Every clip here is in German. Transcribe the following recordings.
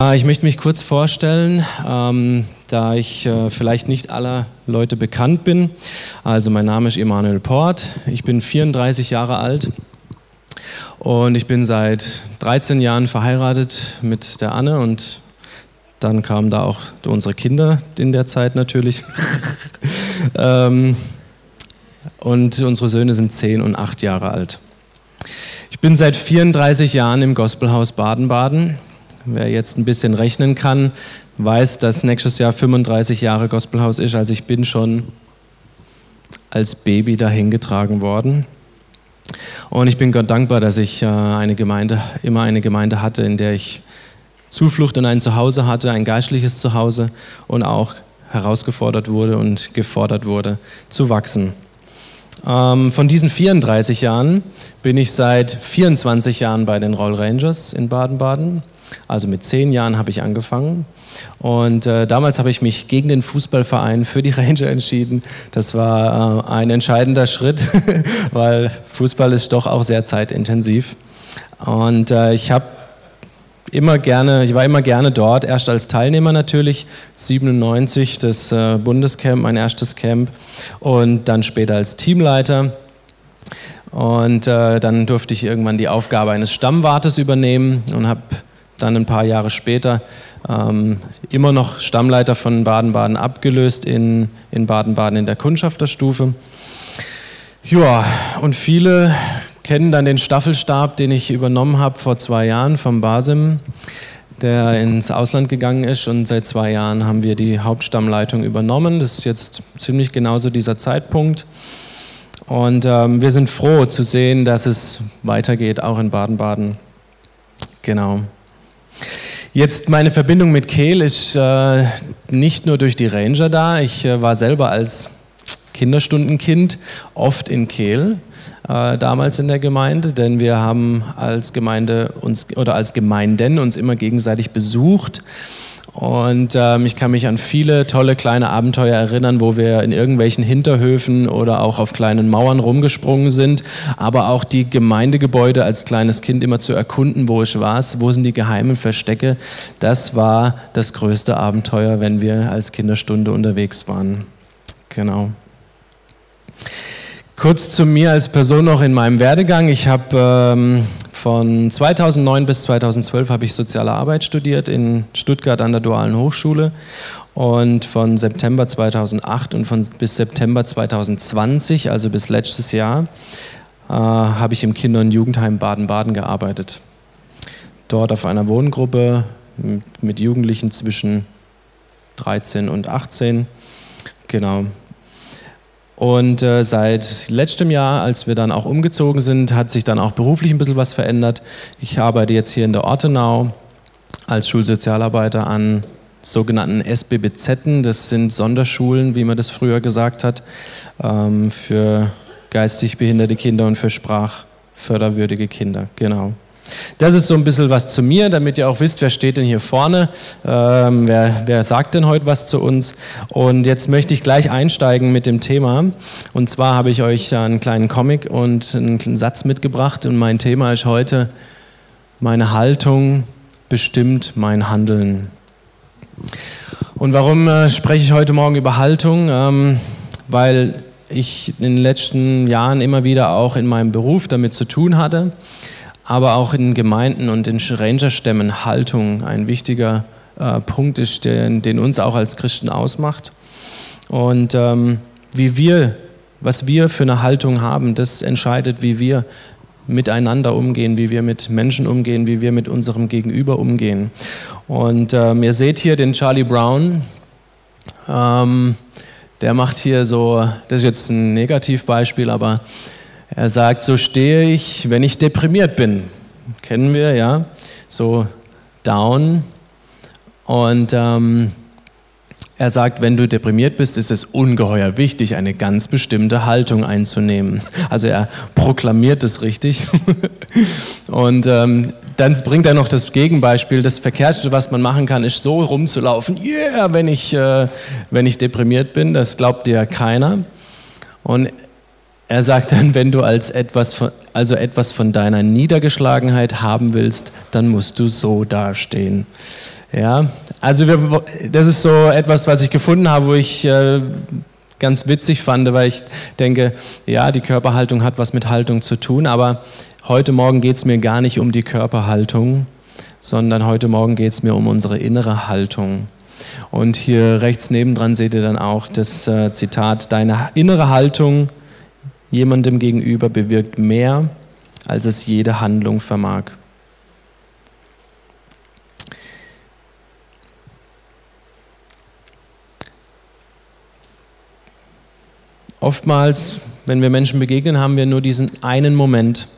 Äh, ich möchte mich kurz vorstellen, ähm, da ich äh, vielleicht nicht aller Leute bekannt bin. Also mein Name ist Emanuel Port, ich bin 34 Jahre alt und ich bin seit 13 Jahren verheiratet mit der Anne und dann kamen da auch unsere Kinder in der Zeit natürlich. ähm, und unsere Söhne sind 10 und 8 Jahre alt. Ich bin seit 34 Jahren im Gospelhaus Baden-Baden Wer jetzt ein bisschen rechnen kann, weiß, dass nächstes Jahr 35 Jahre Gospelhaus ist. Also ich bin schon als Baby dahin getragen worden. Und ich bin Gott dankbar, dass ich äh, eine Gemeinde, immer eine Gemeinde hatte, in der ich Zuflucht und ein Zuhause hatte, ein geistliches Zuhause und auch herausgefordert wurde und gefordert wurde zu wachsen. Ähm, von diesen 34 Jahren bin ich seit 24 Jahren bei den Roll Rangers in Baden-Baden. Also mit zehn Jahren habe ich angefangen. Und äh, damals habe ich mich gegen den Fußballverein für die Ranger entschieden. Das war äh, ein entscheidender Schritt, weil Fußball ist doch auch sehr zeitintensiv. Und äh, ich habe immer gerne, ich war immer gerne dort, erst als Teilnehmer natürlich, 97 das äh, Bundescamp, mein erstes Camp und dann später als Teamleiter. Und äh, dann durfte ich irgendwann die Aufgabe eines Stammwartes übernehmen und habe dann ein paar Jahre später ähm, immer noch Stammleiter von Baden-Baden abgelöst in, in Baden-Baden in der Kundschafterstufe. Ja, und viele kennen dann den Staffelstab, den ich übernommen habe vor zwei Jahren vom Basim, der ins Ausland gegangen ist und seit zwei Jahren haben wir die Hauptstammleitung übernommen. Das ist jetzt ziemlich genauso dieser Zeitpunkt. Und ähm, wir sind froh zu sehen, dass es weitergeht, auch in Baden-Baden. Genau. Jetzt meine Verbindung mit Kehl ist äh, nicht nur durch die Ranger da. Ich äh, war selber als Kinderstundenkind oft in Kehl, äh, damals in der Gemeinde, denn wir haben als Gemeinde uns oder als Gemeinden uns immer gegenseitig besucht und ähm, ich kann mich an viele tolle kleine Abenteuer erinnern, wo wir in irgendwelchen Hinterhöfen oder auch auf kleinen Mauern rumgesprungen sind. Aber auch die Gemeindegebäude als kleines Kind immer zu erkunden, wo ich war, wo sind die geheimen Verstecke. Das war das größte Abenteuer, wenn wir als Kinderstunde unterwegs waren. Genau. Kurz zu mir als Person noch in meinem Werdegang. Ich habe ähm, von 2009 bis 2012 habe ich Soziale Arbeit studiert in Stuttgart an der Dualen Hochschule und von September 2008 und von bis September 2020, also bis letztes Jahr, äh, habe ich im Kinder- und Jugendheim Baden-Baden gearbeitet. Dort auf einer Wohngruppe mit Jugendlichen zwischen 13 und 18. Genau, und äh, seit letztem Jahr, als wir dann auch umgezogen sind, hat sich dann auch beruflich ein bisschen was verändert. Ich arbeite jetzt hier in der Ortenau als Schulsozialarbeiter an sogenannten SBBZ, das sind Sonderschulen, wie man das früher gesagt hat, ähm, für geistig behinderte Kinder und für sprachförderwürdige Kinder. Genau. Das ist so ein bisschen was zu mir, damit ihr auch wisst, wer steht denn hier vorne, ähm, wer, wer sagt denn heute was zu uns. Und jetzt möchte ich gleich einsteigen mit dem Thema. Und zwar habe ich euch einen kleinen Comic und einen Satz mitgebracht. Und mein Thema ist heute, meine Haltung bestimmt mein Handeln. Und warum äh, spreche ich heute Morgen über Haltung? Ähm, weil ich in den letzten Jahren immer wieder auch in meinem Beruf damit zu tun hatte aber auch in Gemeinden und in Rangerstämmen Haltung ein wichtiger äh, Punkt ist, den, den, uns auch als Christen ausmacht. Und ähm, wie wir, was wir für eine Haltung haben, das entscheidet, wie wir miteinander umgehen, wie wir mit Menschen umgehen, wie wir mit unserem Gegenüber umgehen. Und ähm, ihr seht hier den Charlie Brown. Ähm, der macht hier so, das ist jetzt ein Negativbeispiel, aber er sagt, so stehe ich, wenn ich deprimiert bin. Kennen wir, ja? So down. Und ähm, er sagt, wenn du deprimiert bist, ist es ungeheuer wichtig, eine ganz bestimmte Haltung einzunehmen. Also er proklamiert es richtig. Und ähm, dann bringt er noch das Gegenbeispiel. Das Verkehrteste, was man machen kann, ist so rumzulaufen. Yeah, wenn ich, äh, wenn ich deprimiert bin. Das glaubt dir keiner. Und er sagt dann, wenn du als etwas von, also etwas von deiner Niedergeschlagenheit haben willst, dann musst du so dastehen. Ja, also wir, das ist so etwas, was ich gefunden habe, wo ich äh, ganz witzig fand, weil ich denke, ja, die Körperhaltung hat was mit Haltung zu tun, aber heute Morgen geht es mir gar nicht um die Körperhaltung, sondern heute Morgen geht es mir um unsere innere Haltung. Und hier rechts nebendran seht ihr dann auch das äh, Zitat, deine innere Haltung jemandem gegenüber bewirkt mehr, als es jede Handlung vermag. Oftmals, wenn wir Menschen begegnen, haben wir nur diesen einen Moment.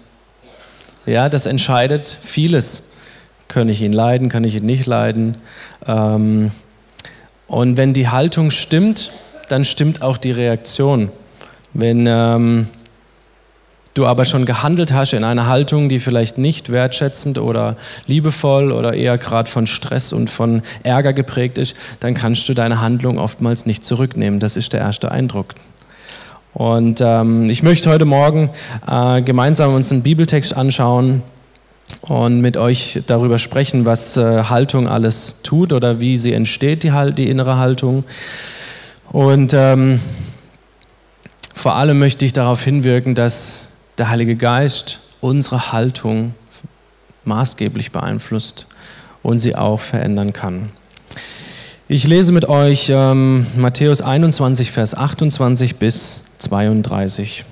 Ja, das entscheidet vieles. Kann ich ihn leiden, kann ich ihn nicht leiden? Ähm, und wenn die Haltung stimmt, dann stimmt auch die Reaktion. Wenn ähm, du aber schon gehandelt hast in einer Haltung, die vielleicht nicht wertschätzend oder liebevoll oder eher gerade von Stress und von Ärger geprägt ist, dann kannst du deine Handlung oftmals nicht zurücknehmen. Das ist der erste Eindruck. Und ähm, ich möchte heute Morgen äh, gemeinsam uns einen Bibeltext anschauen, und mit euch darüber sprechen, was äh, Haltung alles tut oder wie sie entsteht, die, die innere Haltung. Und ähm, vor allem möchte ich darauf hinwirken, dass der Heilige Geist unsere Haltung maßgeblich beeinflusst und sie auch verändern kann. Ich lese mit euch ähm, Matthäus 21, Vers 28 bis 32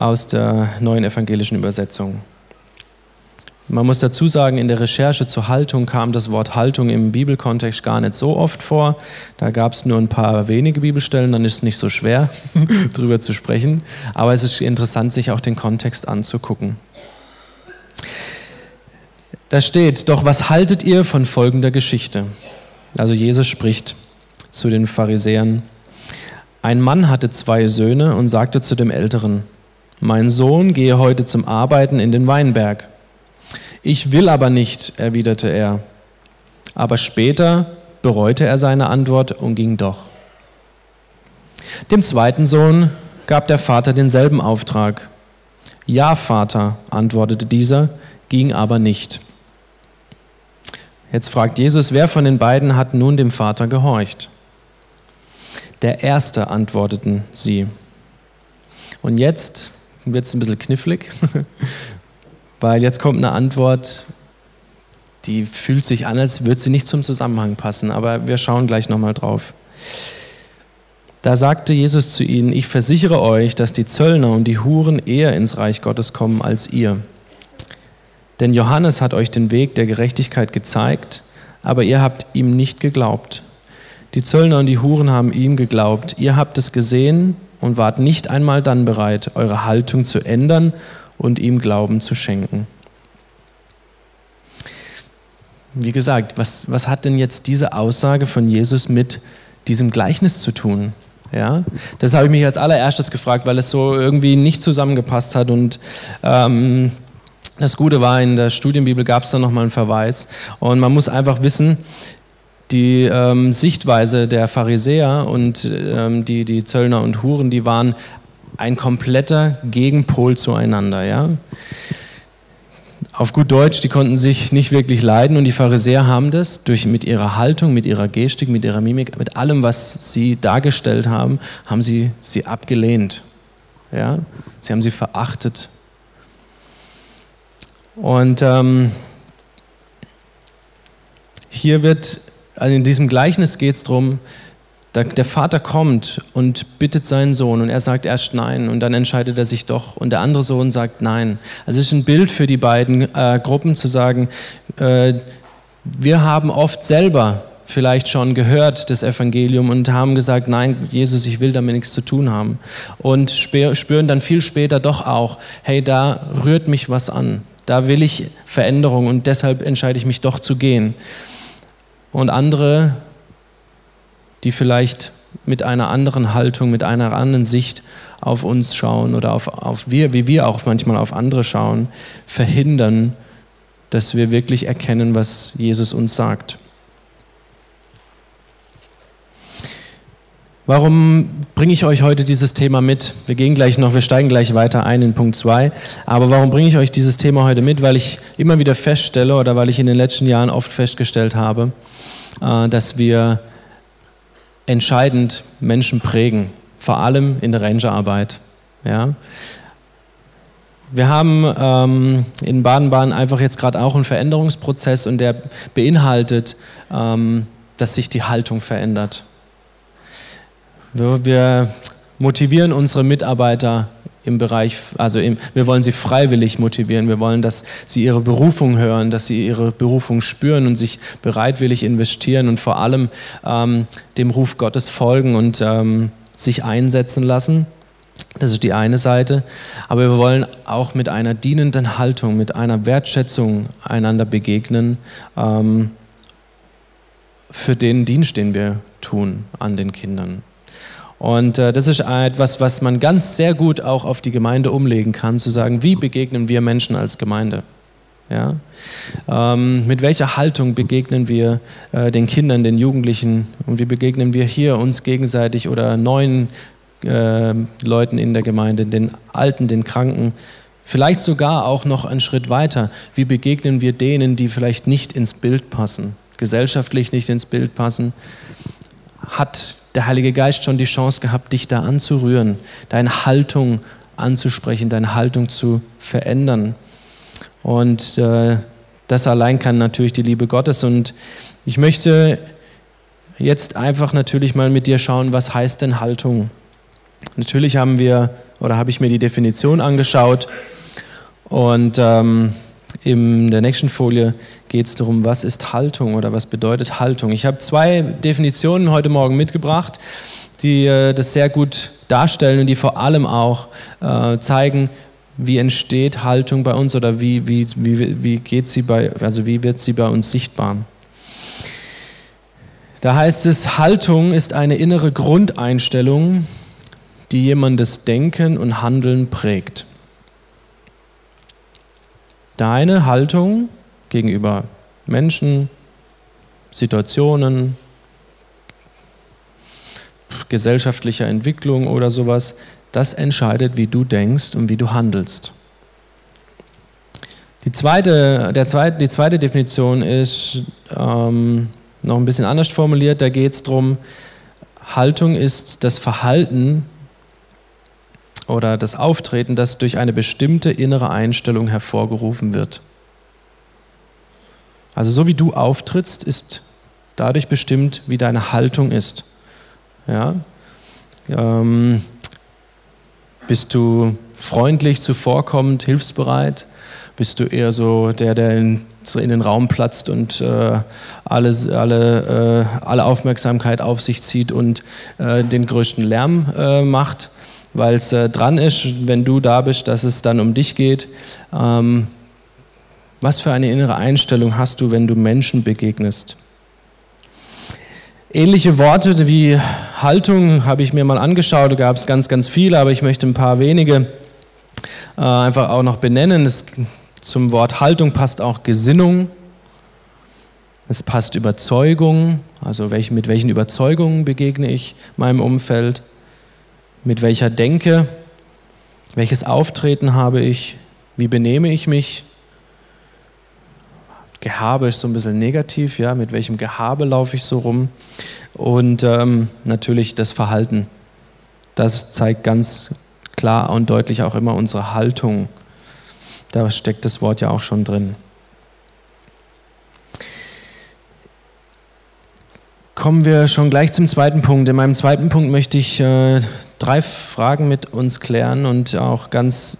aus der neuen evangelischen Übersetzung. Man muss dazu sagen, in der Recherche zur Haltung kam das Wort Haltung im Bibelkontext gar nicht so oft vor. Da gab es nur ein paar wenige Bibelstellen, dann ist es nicht so schwer, darüber zu sprechen. Aber es ist interessant, sich auch den Kontext anzugucken. Da steht, doch was haltet ihr von folgender Geschichte? Also Jesus spricht zu den Pharisäern. Ein Mann hatte zwei Söhne und sagte zu dem Älteren, mein Sohn gehe heute zum Arbeiten in den Weinberg. Ich will aber nicht, erwiderte er. Aber später bereute er seine Antwort und ging doch. Dem zweiten Sohn gab der Vater denselben Auftrag. Ja, Vater, antwortete dieser, ging aber nicht. Jetzt fragt Jesus, wer von den beiden hat nun dem Vater gehorcht? Der erste, antworteten sie. Und jetzt wird es ein bisschen knifflig, weil jetzt kommt eine Antwort, die fühlt sich an, als würde sie nicht zum Zusammenhang passen, aber wir schauen gleich nochmal drauf. Da sagte Jesus zu ihnen, ich versichere euch, dass die Zöllner und die Huren eher ins Reich Gottes kommen als ihr. Denn Johannes hat euch den Weg der Gerechtigkeit gezeigt, aber ihr habt ihm nicht geglaubt. Die Zöllner und die Huren haben ihm geglaubt. Ihr habt es gesehen und wart nicht einmal dann bereit, eure Haltung zu ändern und ihm Glauben zu schenken. Wie gesagt, was, was hat denn jetzt diese Aussage von Jesus mit diesem Gleichnis zu tun? Ja, das habe ich mich als allererstes gefragt, weil es so irgendwie nicht zusammengepasst hat und ähm, das Gute war, in der Studienbibel gab es da nochmal einen Verweis und man muss einfach wissen, die ähm, Sichtweise der Pharisäer und ähm, die, die Zöllner und Huren, die waren ein kompletter Gegenpol zueinander. Ja? Auf gut Deutsch, die konnten sich nicht wirklich leiden und die Pharisäer haben das durch, mit ihrer Haltung, mit ihrer Gestik, mit ihrer Mimik, mit allem, was sie dargestellt haben, haben sie sie abgelehnt. Ja? Sie haben sie verachtet. Und ähm, hier wird, also in diesem Gleichnis geht es darum, der Vater kommt und bittet seinen Sohn und er sagt erst nein und dann entscheidet er sich doch und der andere Sohn sagt nein. Also es ist ein Bild für die beiden äh, Gruppen zu sagen, äh, wir haben oft selber vielleicht schon gehört das Evangelium und haben gesagt, nein, Jesus, ich will damit nichts zu tun haben. Und spüren dann viel später doch auch, hey, da rührt mich was an, da will ich Veränderung und deshalb entscheide ich mich doch zu gehen. Und andere die vielleicht mit einer anderen Haltung, mit einer anderen Sicht auf uns schauen oder auf, auf wir, wie wir auch manchmal auf andere schauen, verhindern, dass wir wirklich erkennen, was Jesus uns sagt. Warum bringe ich euch heute dieses Thema mit? Wir gehen gleich noch, wir steigen gleich weiter ein in Punkt 2. Aber warum bringe ich euch dieses Thema heute mit? Weil ich immer wieder feststelle oder weil ich in den letzten Jahren oft festgestellt habe, äh, dass wir entscheidend Menschen prägen, vor allem in der Rangerarbeit. Ja? Wir haben ähm, in Baden-Baden einfach jetzt gerade auch einen Veränderungsprozess und der beinhaltet, ähm, dass sich die Haltung verändert. Wir motivieren unsere Mitarbeiter im Bereich, also im, wir wollen sie freiwillig motivieren. Wir wollen, dass sie ihre Berufung hören, dass sie ihre Berufung spüren und sich bereitwillig investieren und vor allem ähm, dem Ruf Gottes folgen und ähm, sich einsetzen lassen. Das ist die eine Seite. Aber wir wollen auch mit einer dienenden Haltung, mit einer Wertschätzung einander begegnen ähm, für den Dienst, den wir tun an den Kindern. Und äh, das ist etwas, was man ganz sehr gut auch auf die Gemeinde umlegen kann, zu sagen, wie begegnen wir Menschen als Gemeinde? Ja? Ähm, mit welcher Haltung begegnen wir äh, den Kindern, den Jugendlichen und wie begegnen wir hier uns gegenseitig oder neuen äh, Leuten in der Gemeinde, den Alten, den Kranken? Vielleicht sogar auch noch einen Schritt weiter. Wie begegnen wir denen, die vielleicht nicht ins Bild passen, gesellschaftlich nicht ins Bild passen? Hat der Heilige Geist schon die Chance gehabt, dich da anzurühren, deine Haltung anzusprechen, deine Haltung zu verändern. Und äh, das allein kann natürlich die Liebe Gottes. Und ich möchte jetzt einfach natürlich mal mit dir schauen, was heißt denn Haltung? Natürlich haben wir, oder habe ich mir die Definition angeschaut und ähm, in der nächsten Folie geht es darum, was ist Haltung oder was bedeutet Haltung. Ich habe zwei Definitionen heute Morgen mitgebracht, die äh, das sehr gut darstellen und die vor allem auch äh, zeigen, wie entsteht Haltung bei uns oder wie, wie, wie, wie, geht sie bei, also wie wird sie bei uns sichtbar. Da heißt es, Haltung ist eine innere Grundeinstellung, die jemandes Denken und Handeln prägt deine Haltung gegenüber Menschen, Situationen, gesellschaftlicher Entwicklung oder sowas, das entscheidet, wie du denkst und wie du handelst. Die zweite, der zweite, die zweite Definition ist ähm, noch ein bisschen anders formuliert. Da geht es darum, Haltung ist das Verhalten oder das Auftreten, das durch eine bestimmte innere Einstellung hervorgerufen wird. Also so wie du auftrittst, ist dadurch bestimmt, wie deine Haltung ist. Ja? Ähm, bist du freundlich, zuvorkommend, hilfsbereit? Bist du eher so der, der in, in den Raum platzt und äh, alles, alle, äh, alle Aufmerksamkeit auf sich zieht und äh, den größten Lärm äh, macht? Weil es äh, dran ist, wenn du da bist, dass es dann um dich geht. Ähm, was für eine innere Einstellung hast du, wenn du Menschen begegnest? Ähnliche Worte wie Haltung habe ich mir mal angeschaut, da gab es ganz, ganz viele, aber ich möchte ein paar wenige äh, einfach auch noch benennen. Es, zum Wort Haltung passt auch Gesinnung, es passt Überzeugung, also welch, mit welchen Überzeugungen begegne ich meinem Umfeld mit welcher Denke, welches Auftreten habe ich, wie benehme ich mich. Gehabe ist so ein bisschen negativ, ja, mit welchem Gehabe laufe ich so rum. Und ähm, natürlich das Verhalten. Das zeigt ganz klar und deutlich auch immer unsere Haltung. Da steckt das Wort ja auch schon drin. Kommen wir schon gleich zum zweiten Punkt. In meinem zweiten Punkt möchte ich äh, drei Fragen mit uns klären und auch ganz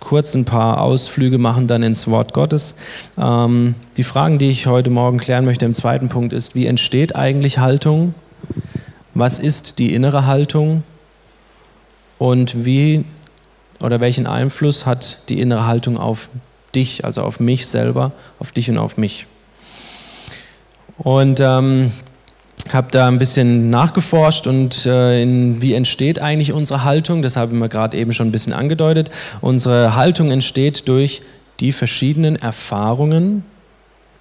kurz ein paar Ausflüge machen dann ins Wort Gottes. Ähm, die Fragen, die ich heute Morgen klären möchte im zweiten Punkt ist, wie entsteht eigentlich Haltung? Was ist die innere Haltung? Und wie oder welchen Einfluss hat die innere Haltung auf dich, also auf mich selber, auf dich und auf mich? Und ähm, habe da ein bisschen nachgeforscht und äh, in, wie entsteht eigentlich unsere Haltung. Das haben wir gerade eben schon ein bisschen angedeutet. Unsere Haltung entsteht durch die verschiedenen Erfahrungen,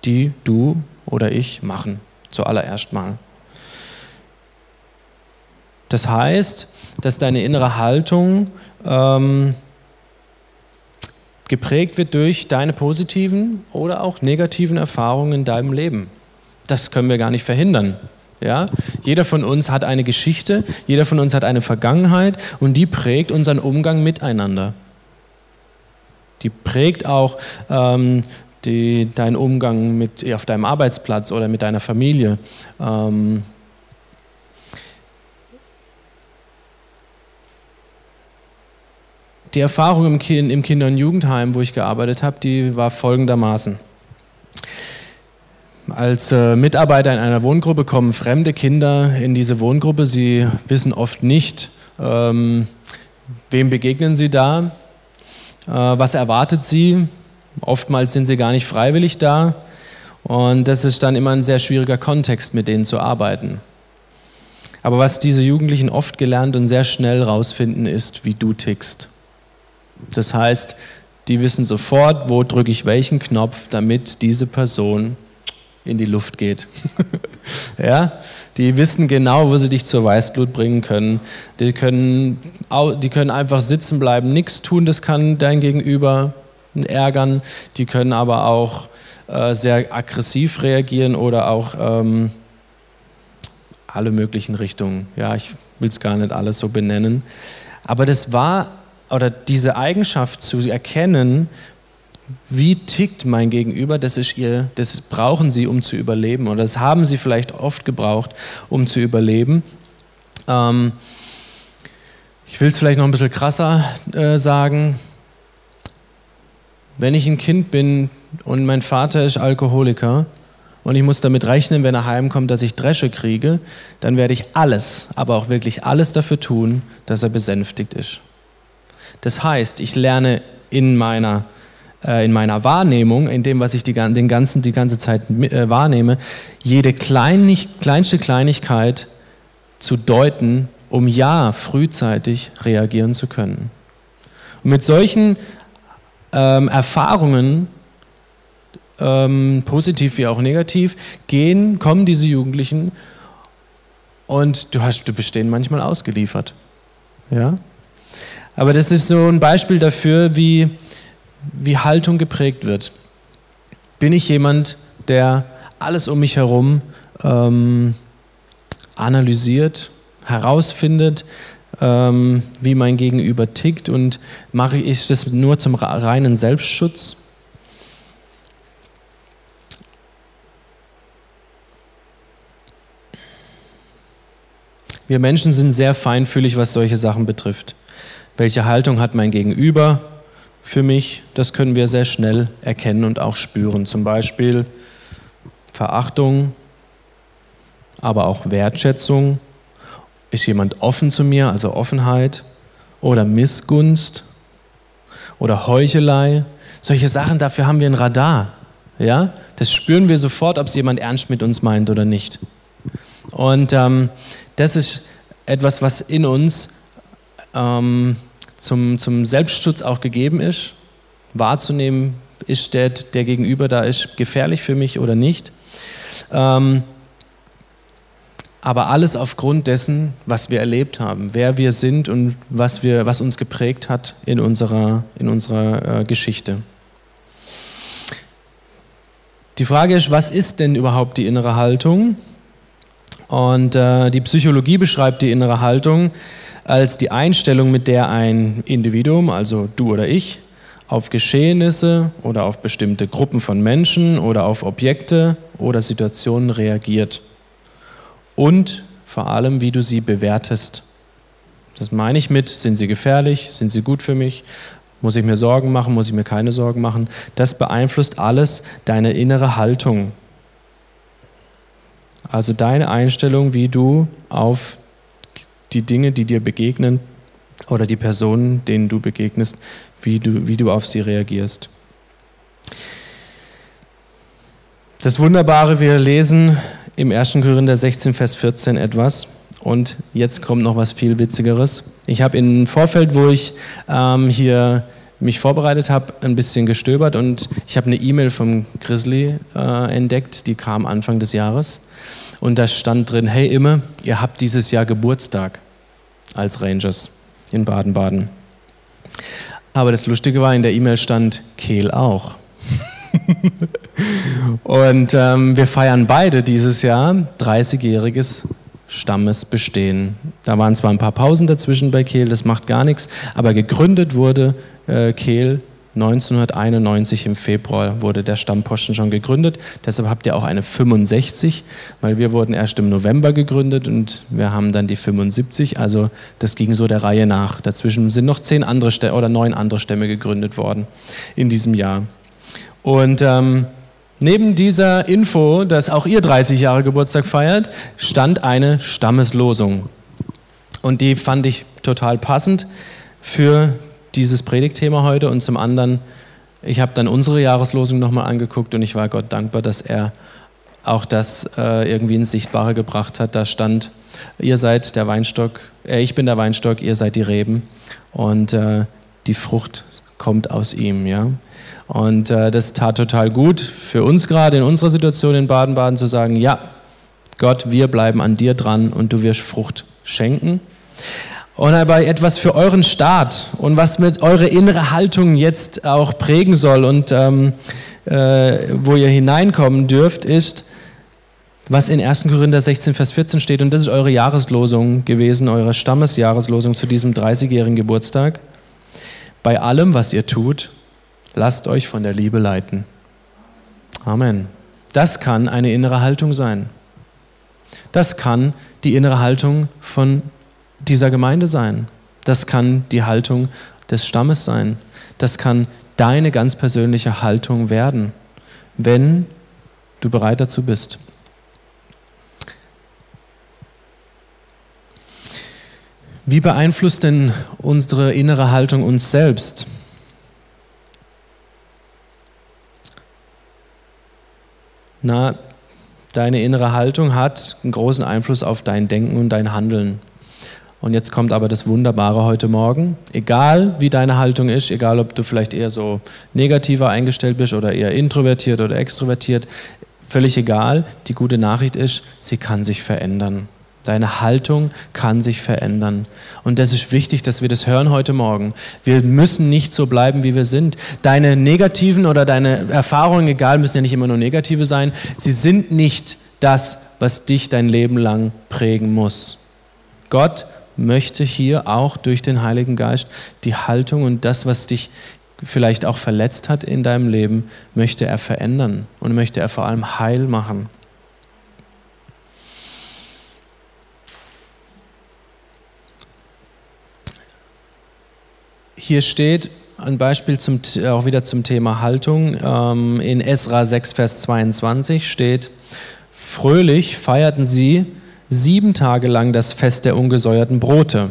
die du oder ich machen. Zuallererst mal. Das heißt, dass deine innere Haltung ähm, geprägt wird durch deine positiven oder auch negativen Erfahrungen in deinem Leben. Das können wir gar nicht verhindern. Ja? Jeder von uns hat eine Geschichte, jeder von uns hat eine Vergangenheit und die prägt unseren Umgang miteinander. Die prägt auch ähm, die, deinen Umgang mit, auf deinem Arbeitsplatz oder mit deiner Familie. Ähm, die Erfahrung im, kind, im Kinder- und Jugendheim, wo ich gearbeitet habe, die war folgendermaßen. Als äh, Mitarbeiter in einer Wohngruppe kommen fremde Kinder in diese Wohngruppe. Sie wissen oft nicht, ähm, wem begegnen sie da, äh, was erwartet sie. Oftmals sind sie gar nicht freiwillig da. Und das ist dann immer ein sehr schwieriger Kontext, mit denen zu arbeiten. Aber was diese Jugendlichen oft gelernt und sehr schnell rausfinden, ist, wie du tickst. Das heißt, die wissen sofort, wo drücke ich welchen Knopf, damit diese Person in die Luft geht. ja? Die wissen genau, wo sie dich zur Weißglut bringen können. Die können, die können einfach sitzen bleiben, nichts tun, das kann dein Gegenüber ärgern. Die können aber auch äh, sehr aggressiv reagieren oder auch ähm, alle möglichen Richtungen. Ja, ich will es gar nicht alles so benennen. Aber das war, oder diese Eigenschaft zu erkennen, wie tickt mein Gegenüber, das ist ihr, das brauchen sie, um zu überleben, oder das haben sie vielleicht oft gebraucht, um zu überleben. Ähm, ich will es vielleicht noch ein bisschen krasser äh, sagen. Wenn ich ein Kind bin und mein Vater ist Alkoholiker und ich muss damit rechnen, wenn er heimkommt, dass ich Dresche kriege, dann werde ich alles, aber auch wirklich alles dafür tun, dass er besänftigt ist. Das heißt, ich lerne in meiner äh, in meiner Wahrnehmung, in dem, was ich die, den ganzen, die ganze Zeit äh, wahrnehme, jede Kleinig, kleinste Kleinigkeit zu deuten, um ja frühzeitig reagieren zu können. Und mit solchen ähm, Erfahrungen, ähm, positiv wie auch negativ, gehen, kommen diese Jugendlichen und du, hast, du bist denen manchmal ausgeliefert. Ja? Aber das ist so ein Beispiel dafür, wie wie Haltung geprägt wird. Bin ich jemand, der alles um mich herum ähm, analysiert, herausfindet, ähm, wie mein Gegenüber tickt und mache ich das nur zum reinen Selbstschutz? Wir Menschen sind sehr feinfühlig, was solche Sachen betrifft. Welche Haltung hat mein Gegenüber? Für mich, das können wir sehr schnell erkennen und auch spüren. Zum Beispiel Verachtung, aber auch Wertschätzung. Ist jemand offen zu mir, also Offenheit? Oder Missgunst? Oder Heuchelei? Solche Sachen, dafür haben wir ein Radar. Ja? Das spüren wir sofort, ob es jemand ernst mit uns meint oder nicht. Und ähm, das ist etwas, was in uns ähm, zum, zum Selbstschutz auch gegeben ist, wahrzunehmen, ist der, der Gegenüber da ist gefährlich für mich oder nicht. Ähm, aber alles aufgrund dessen, was wir erlebt haben, wer wir sind und was, wir, was uns geprägt hat in unserer, in unserer äh, Geschichte. Die Frage ist, was ist denn überhaupt die innere Haltung? Und äh, die Psychologie beschreibt die innere Haltung als die Einstellung, mit der ein Individuum, also du oder ich, auf Geschehnisse oder auf bestimmte Gruppen von Menschen oder auf Objekte oder Situationen reagiert. Und vor allem, wie du sie bewertest. Das meine ich mit, sind sie gefährlich, sind sie gut für mich, muss ich mir Sorgen machen, muss ich mir keine Sorgen machen. Das beeinflusst alles deine innere Haltung. Also deine Einstellung, wie du auf die Dinge, die dir begegnen oder die Personen, denen du begegnest, wie du, wie du auf sie reagierst. Das Wunderbare, wir lesen im 1. Korinther 16, Vers 14 etwas. Und jetzt kommt noch was viel Witzigeres. Ich habe im Vorfeld, wo ich ähm, hier mich vorbereitet habe, ein bisschen gestöbert und ich habe eine E-Mail vom Grizzly äh, entdeckt, die kam Anfang des Jahres und da stand drin, hey Imme, ihr habt dieses Jahr Geburtstag. als Rangers in Baden-Baden. Aber das Lustige war, in der E-Mail stand Kehl auch. und ähm, wir feiern beide dieses Jahr 30-jähriges Stammesbestehen. Da waren zwar ein paar Pausen dazwischen bei Kehl, das macht gar nichts, aber gegründet wurde äh, Kehl 1991 im Februar wurde der Stammposten schon gegründet. Deshalb habt ihr auch eine 65, weil wir wurden erst im November gegründet und wir haben dann die 75. Also das ging so der Reihe nach. Dazwischen sind noch zehn andere Stämme oder neun andere Stämme gegründet worden in diesem Jahr. Und ähm, neben dieser Info, dass auch ihr 30 Jahre Geburtstag feiert, stand eine Stammeslosung. Und die fand ich total passend für dieses Predigtthema heute und zum anderen, ich habe dann unsere Jahreslosung nochmal angeguckt und ich war Gott dankbar, dass er auch das äh, irgendwie ins Sichtbare gebracht hat. Da stand, ihr seid der Weinstock, äh, ich bin der Weinstock, ihr seid die Reben und äh, die Frucht kommt aus ihm. Ja? Und äh, das tat total gut für uns gerade in unserer Situation in Baden-Baden zu sagen, ja, Gott, wir bleiben an dir dran und du wirst Frucht schenken und dabei etwas für euren Staat und was mit eure innere Haltung jetzt auch prägen soll und ähm, äh, wo ihr hineinkommen dürft, ist, was in 1. Korinther 16, Vers 14 steht. Und das ist eure Jahreslosung gewesen, eure Stammesjahreslosung zu diesem 30-jährigen Geburtstag. Bei allem, was ihr tut, lasst euch von der Liebe leiten. Amen. Das kann eine innere Haltung sein. Das kann die innere Haltung von dieser Gemeinde sein. Das kann die Haltung des Stammes sein. Das kann deine ganz persönliche Haltung werden, wenn du bereit dazu bist. Wie beeinflusst denn unsere innere Haltung uns selbst? Na, deine innere Haltung hat einen großen Einfluss auf dein Denken und dein Handeln. Und jetzt kommt aber das Wunderbare heute Morgen. Egal wie deine Haltung ist, egal ob du vielleicht eher so negativer eingestellt bist oder eher introvertiert oder extrovertiert, völlig egal. Die gute Nachricht ist, sie kann sich verändern. Deine Haltung kann sich verändern. Und das ist wichtig, dass wir das hören heute Morgen. Wir müssen nicht so bleiben, wie wir sind. Deine negativen oder deine Erfahrungen, egal, müssen ja nicht immer nur negative sein, sie sind nicht das, was dich dein Leben lang prägen muss. Gott möchte hier auch durch den Heiligen Geist die Haltung und das, was dich vielleicht auch verletzt hat in deinem Leben, möchte er verändern und möchte er vor allem heil machen. Hier steht ein Beispiel zum, auch wieder zum Thema Haltung. Ähm, in Esra 6, Vers 22 steht, Fröhlich feierten sie sieben Tage lang das Fest der ungesäuerten Brote.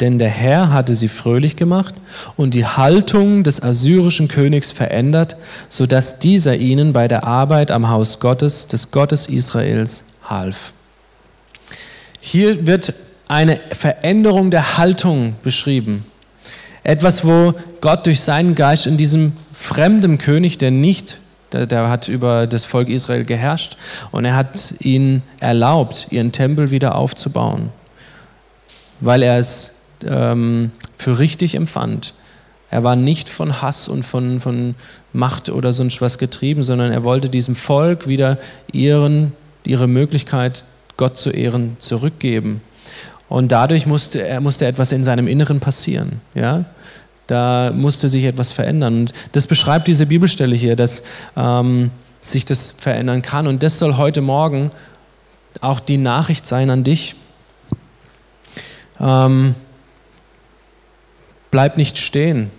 Denn der Herr hatte sie fröhlich gemacht und die Haltung des assyrischen Königs verändert, sodass dieser ihnen bei der Arbeit am Haus Gottes, des Gottes Israels, half. Hier wird eine Veränderung der Haltung beschrieben. Etwas, wo Gott durch seinen Geist in diesem fremden König, der nicht der, der, hat über das Volk Israel geherrscht und er hat ihnen erlaubt, ihren Tempel wieder aufzubauen, weil er es ähm, für richtig empfand. Er war nicht von Hass und von, von Macht oder sonst was getrieben, sondern er wollte diesem Volk wieder ihren, ihre Möglichkeit, Gott zu ehren, zurückgeben. Und dadurch musste, er, musste etwas in seinem Inneren passieren. Ja? Da musste sich etwas verändern. Und das beschreibt diese Bibelstelle hier, dass ähm, sich das verändern kann. Und das soll heute Morgen auch die Nachricht sein an dich. Ähm, bleib nicht stehen.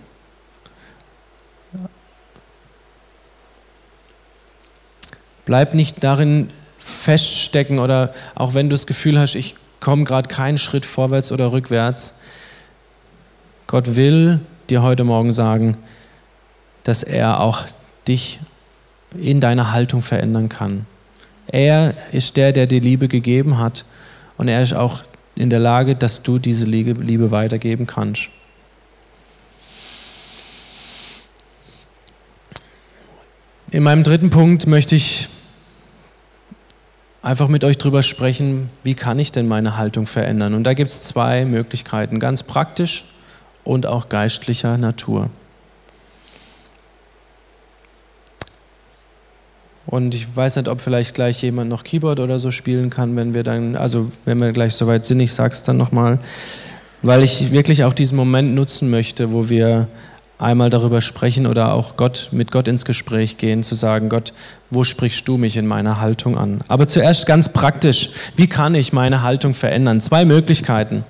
Bleib nicht darin feststecken oder auch wenn du das Gefühl hast, ich komme gerade keinen Schritt vorwärts oder rückwärts. Gott will dir heute Morgen sagen, dass er auch dich in deiner Haltung verändern kann. Er ist der, der die Liebe gegeben hat und er ist auch in der Lage, dass du diese Liebe weitergeben kannst. In meinem dritten Punkt möchte ich einfach mit euch drüber sprechen, wie kann ich denn meine Haltung verändern. Und da gibt es zwei Möglichkeiten, ganz praktisch und auch geistlicher Natur. Und ich weiß nicht, ob vielleicht gleich jemand noch Keyboard oder so spielen kann, wenn wir dann, also wenn wir gleich soweit sind, ich sag's dann nochmal, weil ich wirklich auch diesen Moment nutzen möchte, wo wir einmal darüber sprechen oder auch Gott, mit Gott ins Gespräch gehen, zu sagen, Gott, wo sprichst du mich in meiner Haltung an? Aber zuerst ganz praktisch, wie kann ich meine Haltung verändern? Zwei Möglichkeiten.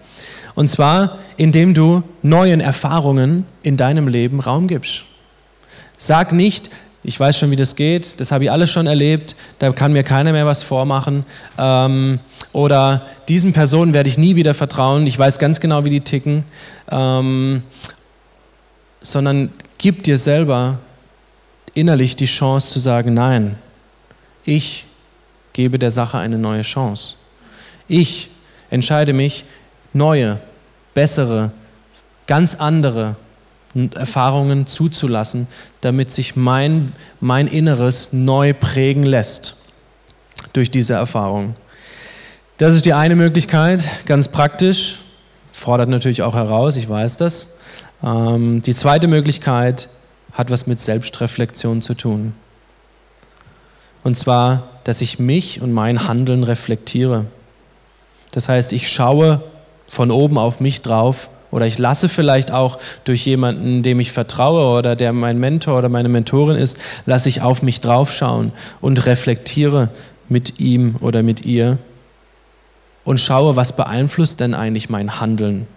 Und zwar, indem du neuen Erfahrungen in deinem Leben Raum gibst. Sag nicht, ich weiß schon, wie das geht, das habe ich alles schon erlebt, da kann mir keiner mehr was vormachen. Ähm, oder diesen Personen werde ich nie wieder vertrauen, ich weiß ganz genau, wie die ticken. Ähm, sondern gib dir selber innerlich die Chance zu sagen, nein, ich gebe der Sache eine neue Chance. Ich entscheide mich, neue, bessere, ganz andere Erfahrungen zuzulassen, damit sich mein, mein Inneres neu prägen lässt durch diese Erfahrung. Das ist die eine Möglichkeit, ganz praktisch, fordert natürlich auch heraus, ich weiß das. Ähm, die zweite Möglichkeit hat was mit Selbstreflexion zu tun. Und zwar, dass ich mich und mein Handeln reflektiere. Das heißt, ich schaue von oben auf mich drauf oder ich lasse vielleicht auch durch jemanden, dem ich vertraue oder der mein Mentor oder meine Mentorin ist, lasse ich auf mich draufschauen und reflektiere mit ihm oder mit ihr und schaue, was beeinflusst denn eigentlich mein Handeln?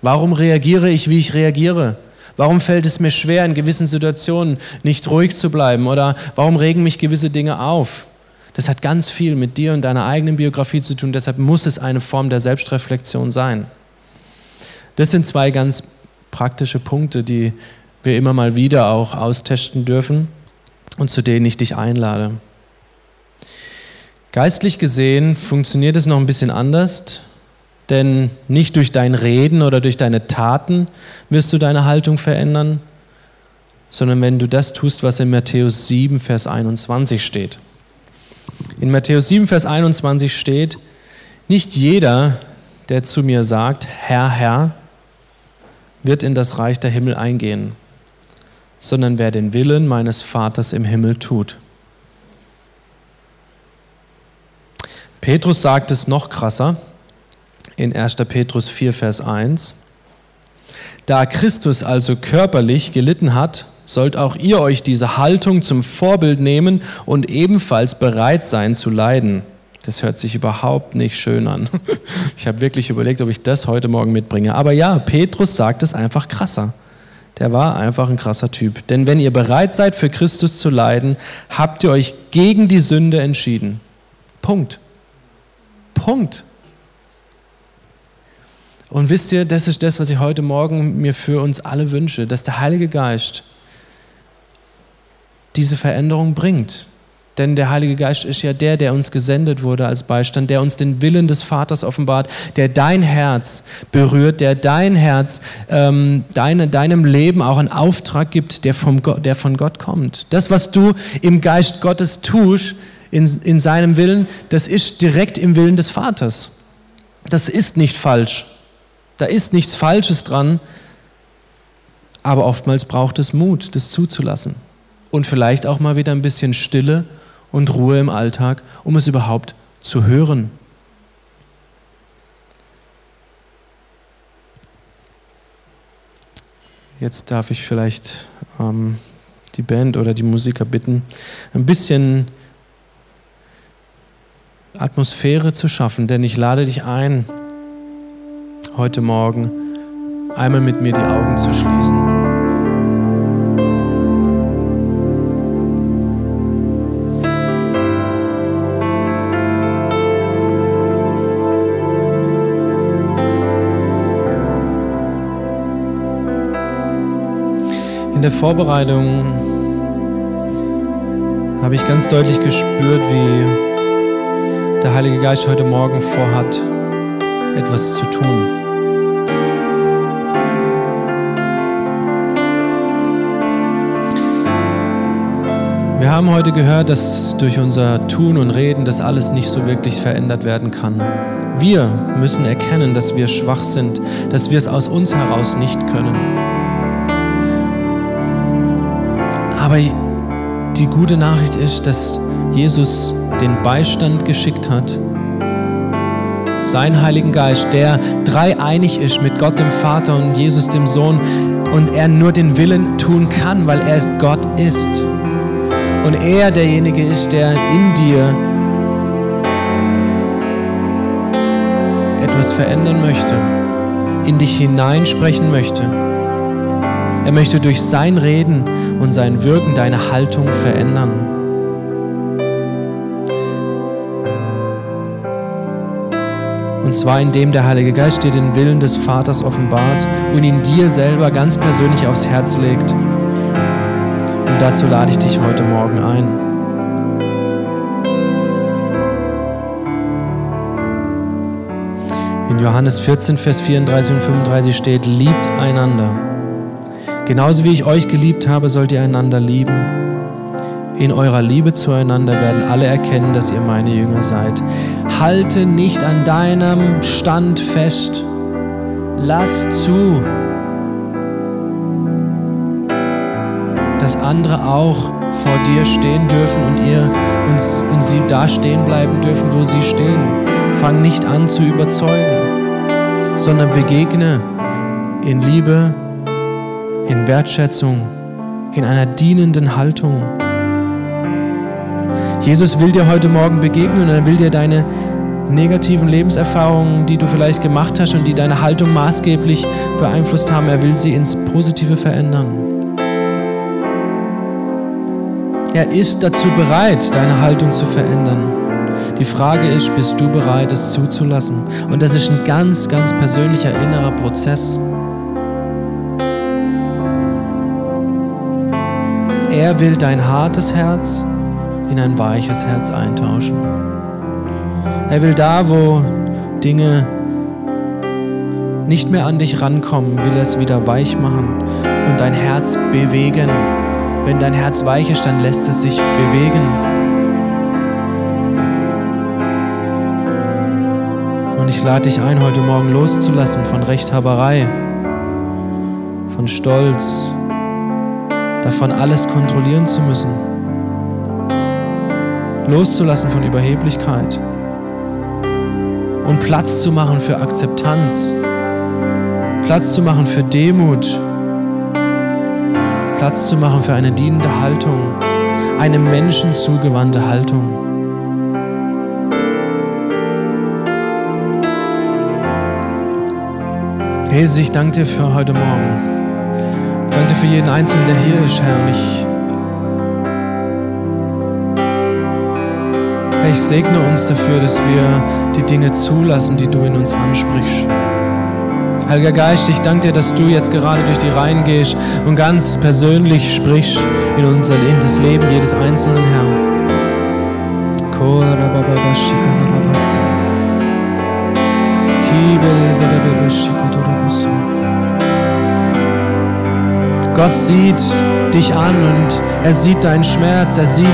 Warum reagiere ich, wie ich reagiere? Warum fällt es mir schwer, in gewissen Situationen nicht ruhig zu bleiben? Oder warum regen mich gewisse Dinge auf? Das hat ganz viel mit dir und deiner eigenen Biografie zu tun. Deshalb muss es eine Form der Selbstreflexion sein. Das sind zwei ganz praktische Punkte, die wir immer mal wieder auch austesten dürfen und zu denen ich dich einlade. Geistlich gesehen funktioniert es noch ein bisschen anders, denn nicht durch dein Reden oder durch deine Taten wirst du deine Haltung verändern, sondern wenn du das tust, was in Matthäus 7, Vers 21 steht. In Matthäus 7, Vers 21 steht, nicht jeder, der zu mir sagt, Herr, Herr, wird in das Reich der Himmel eingehen, sondern wer den Willen meines Vaters im Himmel tut. Petrus sagt es noch krasser in 1. Petrus 4, Vers 1. Da Christus also körperlich gelitten hat, sollt auch ihr euch diese Haltung zum Vorbild nehmen und ebenfalls bereit sein zu leiden. Das hört sich überhaupt nicht schön an. Ich habe wirklich überlegt, ob ich das heute Morgen mitbringe. Aber ja, Petrus sagt es einfach krasser. Der war einfach ein krasser Typ. Denn wenn ihr bereit seid, für Christus zu leiden, habt ihr euch gegen die Sünde entschieden. Punkt. Punkt. Und wisst ihr, das ist das, was ich heute Morgen mir für uns alle wünsche, dass der Heilige Geist diese Veränderung bringt. Denn der Heilige Geist ist ja der, der uns gesendet wurde als Beistand, der uns den Willen des Vaters offenbart, der dein Herz berührt, der dein Herz, ähm, deine, deinem Leben auch einen Auftrag gibt, der, vom Gott, der von Gott kommt. Das, was du im Geist Gottes tust, in, in seinem Willen, das ist direkt im Willen des Vaters. Das ist nicht falsch. Da ist nichts Falsches dran, aber oftmals braucht es Mut, das zuzulassen. Und vielleicht auch mal wieder ein bisschen Stille und Ruhe im Alltag, um es überhaupt zu hören. Jetzt darf ich vielleicht ähm, die Band oder die Musiker bitten, ein bisschen Atmosphäre zu schaffen, denn ich lade dich ein, heute Morgen einmal mit mir die Augen zu schließen. In der Vorbereitung habe ich ganz deutlich gespürt, wie der Heilige Geist heute Morgen vorhat, etwas zu tun. Wir haben heute gehört, dass durch unser Tun und Reden das alles nicht so wirklich verändert werden kann. Wir müssen erkennen, dass wir schwach sind, dass wir es aus uns heraus nicht können. Aber die gute Nachricht ist, dass Jesus den Beistand geschickt hat, seinen Heiligen Geist, der dreieinig ist mit Gott dem Vater und Jesus dem Sohn und er nur den Willen tun kann, weil er Gott ist. Und er derjenige ist, der in dir etwas verändern möchte, in dich hineinsprechen möchte. Er möchte durch sein Reden und sein Wirken deine Haltung verändern. Und zwar indem der Heilige Geist dir den Willen des Vaters offenbart und ihn dir selber ganz persönlich aufs Herz legt. Und dazu lade ich dich heute Morgen ein. In Johannes 14, Vers 34 und 35 steht, liebt einander. Genauso wie ich euch geliebt habe, sollt ihr einander lieben. In eurer Liebe zueinander werden alle erkennen, dass ihr meine Jünger seid. Halte nicht an deinem Stand fest. Lass zu, dass andere auch vor dir stehen dürfen und ihr und, und sie da stehen bleiben dürfen, wo sie stehen. Fang nicht an zu überzeugen, sondern begegne in Liebe, in Wertschätzung, in einer dienenden Haltung. Jesus will dir heute Morgen begegnen und er will dir deine negativen Lebenserfahrungen, die du vielleicht gemacht hast und die deine Haltung maßgeblich beeinflusst haben, er will sie ins Positive verändern. Er ist dazu bereit, deine Haltung zu verändern. Die Frage ist, bist du bereit, es zuzulassen? Und das ist ein ganz, ganz persönlicher innerer Prozess. Er will dein hartes Herz in ein weiches Herz eintauschen. Er will da, wo Dinge nicht mehr an dich rankommen, will es wieder weich machen und dein Herz bewegen. Wenn dein Herz weich ist, dann lässt es sich bewegen. Und ich lade dich ein, heute Morgen loszulassen von Rechthaberei, von Stolz, davon alles kontrollieren zu müssen. Loszulassen von Überheblichkeit. Und Platz zu machen für Akzeptanz, Platz zu machen für Demut, Platz zu machen für eine dienende Haltung, eine menschenzugewandte Haltung. Jesus, ich danke dir für heute Morgen. Ich danke dir für jeden Einzelnen, der hier ist, Herr. Und ich ich segne uns dafür, dass wir die Dinge zulassen, die du in uns ansprichst. Heiliger Geist, ich danke dir, dass du jetzt gerade durch die Reihen gehst und ganz persönlich sprichst in unser in das Leben jedes einzelnen Herrn. Gott sieht dich an und er sieht deinen Schmerz, er sieht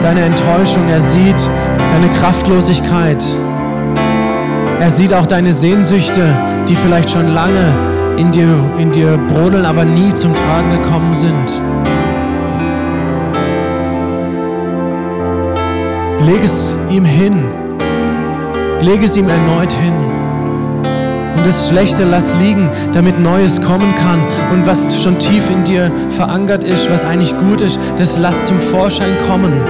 deine Enttäuschung, er sieht deine Kraftlosigkeit. Er sieht auch deine Sehnsüchte, die vielleicht schon lange in dir, in dir brodeln, aber nie zum Tragen gekommen sind. Leg es ihm hin. Leg es ihm erneut hin. Und das Schlechte lass liegen, damit Neues kommen kann. Und was schon tief in dir verankert ist, was eigentlich gut ist, das lass zum Vorschein kommen.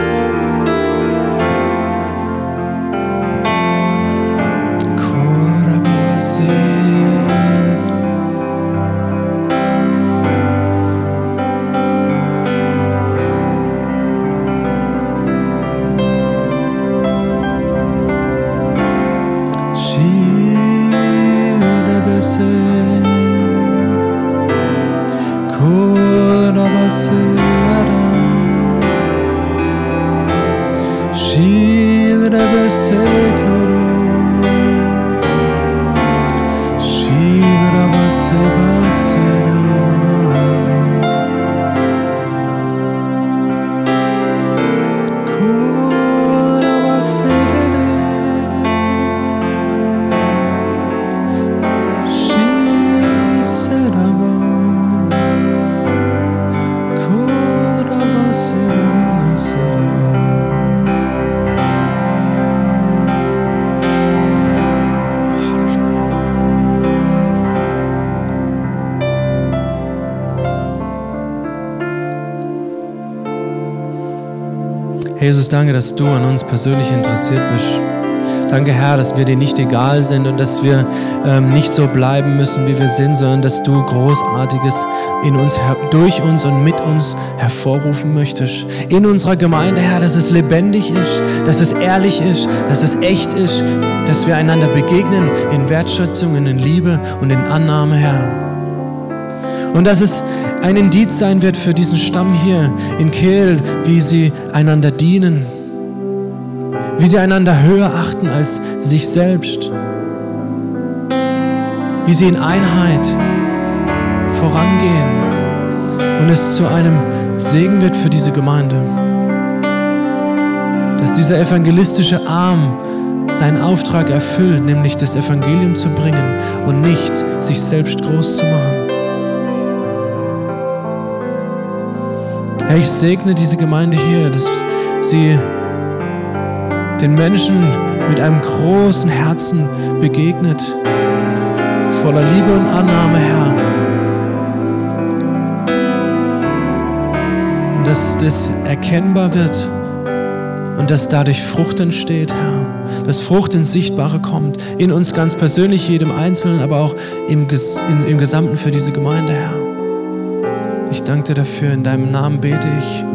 Jesus, danke, dass du an uns persönlich interessiert bist. Danke, Herr, dass wir dir nicht egal sind und dass wir ähm, nicht so bleiben müssen, wie wir sind, sondern dass du Großartiges in uns, durch uns und mit uns hervorrufen möchtest. In unserer Gemeinde, Herr, dass es lebendig ist, dass es ehrlich ist, dass es echt ist, dass wir einander begegnen in Wertschätzung, in Liebe und in Annahme, Herr. Und dass es ein Indiz sein wird für diesen Stamm hier in Kehl, wie sie einander dienen wie sie einander höher achten als sich selbst, wie sie in Einheit vorangehen und es zu einem Segen wird für diese Gemeinde, dass dieser evangelistische Arm seinen Auftrag erfüllt, nämlich das Evangelium zu bringen und nicht sich selbst groß zu machen. Herr, ich segne diese Gemeinde hier, dass sie den Menschen mit einem großen Herzen begegnet, voller Liebe und Annahme, Herr. Und dass das erkennbar wird und dass dadurch Frucht entsteht, Herr. Dass Frucht ins Sichtbare kommt, in uns ganz persönlich, jedem Einzelnen, aber auch im, im Gesamten für diese Gemeinde, Herr. Danke dafür. In deinem Namen bete ich.